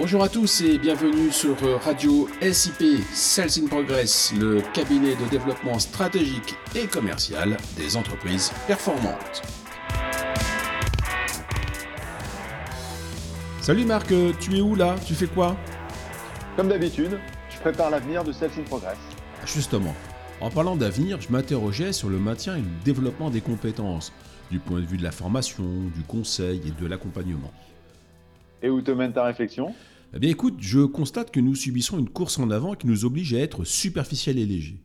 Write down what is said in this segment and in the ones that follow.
Bonjour à tous et bienvenue sur Radio SIP Sales in Progress, le cabinet de développement stratégique et commercial des entreprises performantes. Salut Marc, tu es où là? Tu fais quoi? Comme d'habitude, je prépare l'avenir de Sales in Progress. Justement, en parlant d'avenir, je m'interrogeais sur le maintien et le développement des compétences, du point de vue de la formation, du conseil et de l'accompagnement. Et où te mène ta réflexion Eh bien écoute, je constate que nous subissons une course en avant qui nous oblige à être superficiel et léger.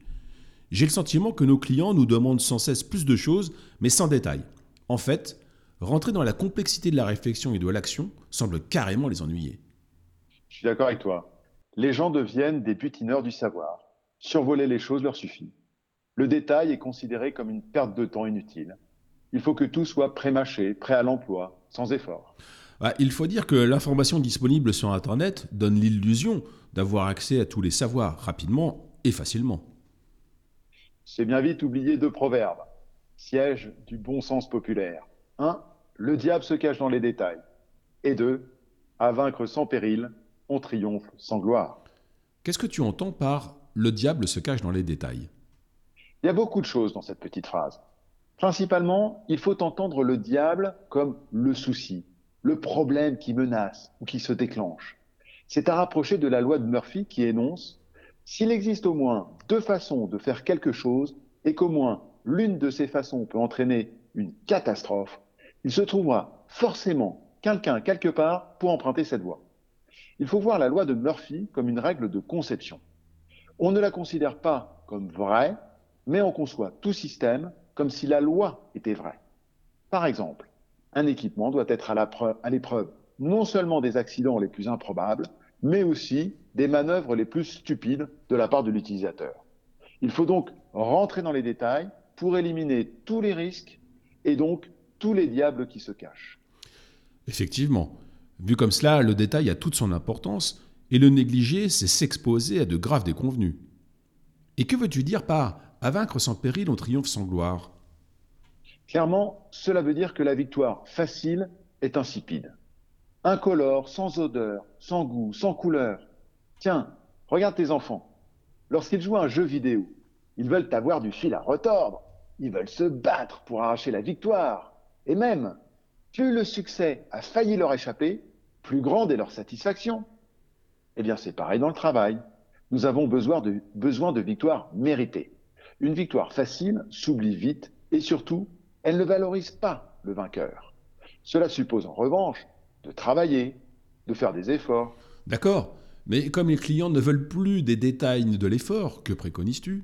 J'ai le sentiment que nos clients nous demandent sans cesse plus de choses, mais sans détail. En fait, rentrer dans la complexité de la réflexion et de l'action semble carrément les ennuyer. Je suis d'accord avec toi. Les gens deviennent des butineurs du savoir. Survoler les choses leur suffit. Le détail est considéré comme une perte de temps inutile. Il faut que tout soit pré-mâché, prêt à l'emploi, sans effort. Ah, il faut dire que l'information disponible sur Internet donne l'illusion d'avoir accès à tous les savoirs rapidement et facilement. C'est bien vite oublié deux proverbes, siège du bon sens populaire. 1. Le diable se cache dans les détails. Et 2. À vaincre sans péril, on triomphe sans gloire. Qu'est-ce que tu entends par le diable se cache dans les détails Il y a beaucoup de choses dans cette petite phrase. Principalement, il faut entendre le diable comme le souci, le problème qui menace ou qui se déclenche. C'est à rapprocher de la loi de Murphy qui énonce S'il existe au moins deux façons de faire quelque chose et qu'au moins l'une de ces façons peut entraîner une catastrophe, il se trouvera forcément quelqu'un quelque part pour emprunter cette voie. Il faut voir la loi de Murphy comme une règle de conception. On ne la considère pas comme vraie, mais on conçoit tout système comme si la loi était vraie. Par exemple, un équipement doit être à l'épreuve non seulement des accidents les plus improbables, mais aussi des manœuvres les plus stupides de la part de l'utilisateur. Il faut donc rentrer dans les détails pour éliminer tous les risques et donc tous les diables qui se cachent. Effectivement. Vu comme cela, le détail a toute son importance, et le négliger, c'est s'exposer à de graves déconvenus. Et que veux-tu dire par à vaincre sans péril, on triomphe sans gloire Clairement, cela veut dire que la victoire facile est insipide. Incolore, sans odeur, sans goût, sans couleur. Tiens, regarde tes enfants. Lorsqu'ils jouent à un jeu vidéo, ils veulent avoir du fil à retordre. Ils veulent se battre pour arracher la victoire. Et même, plus le succès a failli leur échapper, plus grande est leur satisfaction. Eh bien, c'est pareil dans le travail. Nous avons besoin de, besoin de victoires méritées. Une victoire facile s'oublie vite et surtout elle ne valorise pas le vainqueur. Cela suppose en revanche de travailler, de faire des efforts. D'accord, mais comme les clients ne veulent plus des détails de l'effort, que préconises-tu?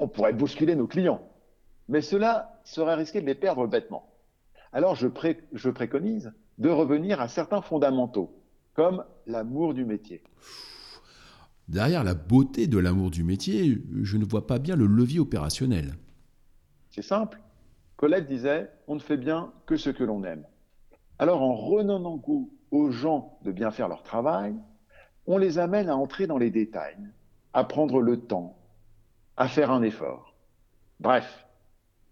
On pourrait bousculer nos clients, mais cela serait risqué de les perdre bêtement. Alors je, je préconise de revenir à certains fondamentaux, comme l'amour du métier. Derrière la beauté de l'amour du métier, je ne vois pas bien le levier opérationnel. C'est simple. Colette disait On ne fait bien que ce que l'on aime. Alors, en redonnant goût aux gens de bien faire leur travail, on les amène à entrer dans les détails, à prendre le temps, à faire un effort. Bref,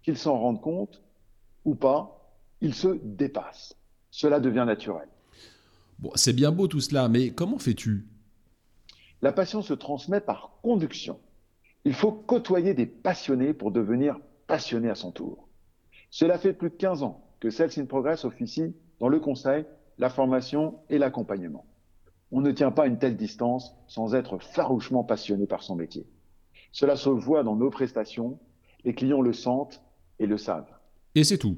qu'ils s'en rendent compte ou pas, ils se dépassent. Cela devient naturel. Bon, c'est bien beau tout cela, mais comment fais-tu? La passion se transmet par conduction. Il faut côtoyer des passionnés pour devenir passionné à son tour. Cela fait plus de 15 ans que Sales in Progress officie dans le conseil, la formation et l'accompagnement. On ne tient pas une telle distance sans être farouchement passionné par son métier. Cela se voit dans nos prestations, les clients le sentent et le savent. Et c'est tout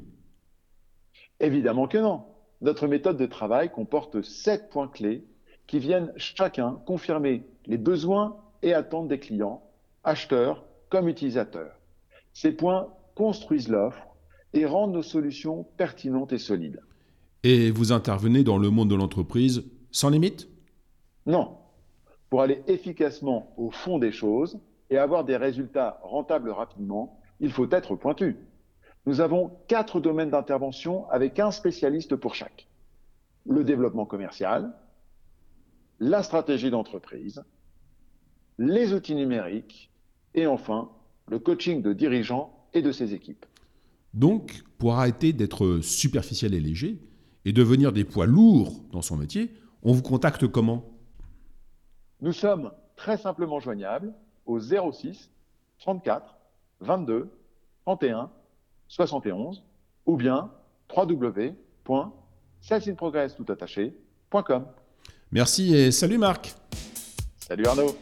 Évidemment que non. Notre méthode de travail comporte sept points clés qui viennent chacun confirmer les besoins et attentes des clients, acheteurs comme utilisateurs. Ces points construisent l'offre et rendre nos solutions pertinentes et solides. Et vous intervenez dans le monde de l'entreprise sans limite? Non. Pour aller efficacement au fond des choses et avoir des résultats rentables rapidement, il faut être pointu. Nous avons quatre domaines d'intervention avec un spécialiste pour chaque. Le développement commercial, la stratégie d'entreprise, les outils numériques et enfin le coaching de dirigeants et de ses équipes. Donc, pour arrêter d'être superficiel et léger et devenir des poids lourds dans son métier, On vous contacte comment? Nous sommes très simplement joignables au 06 34 22 31 71 ou bien attaché.com. Merci et salut Marc. Salut Arnaud.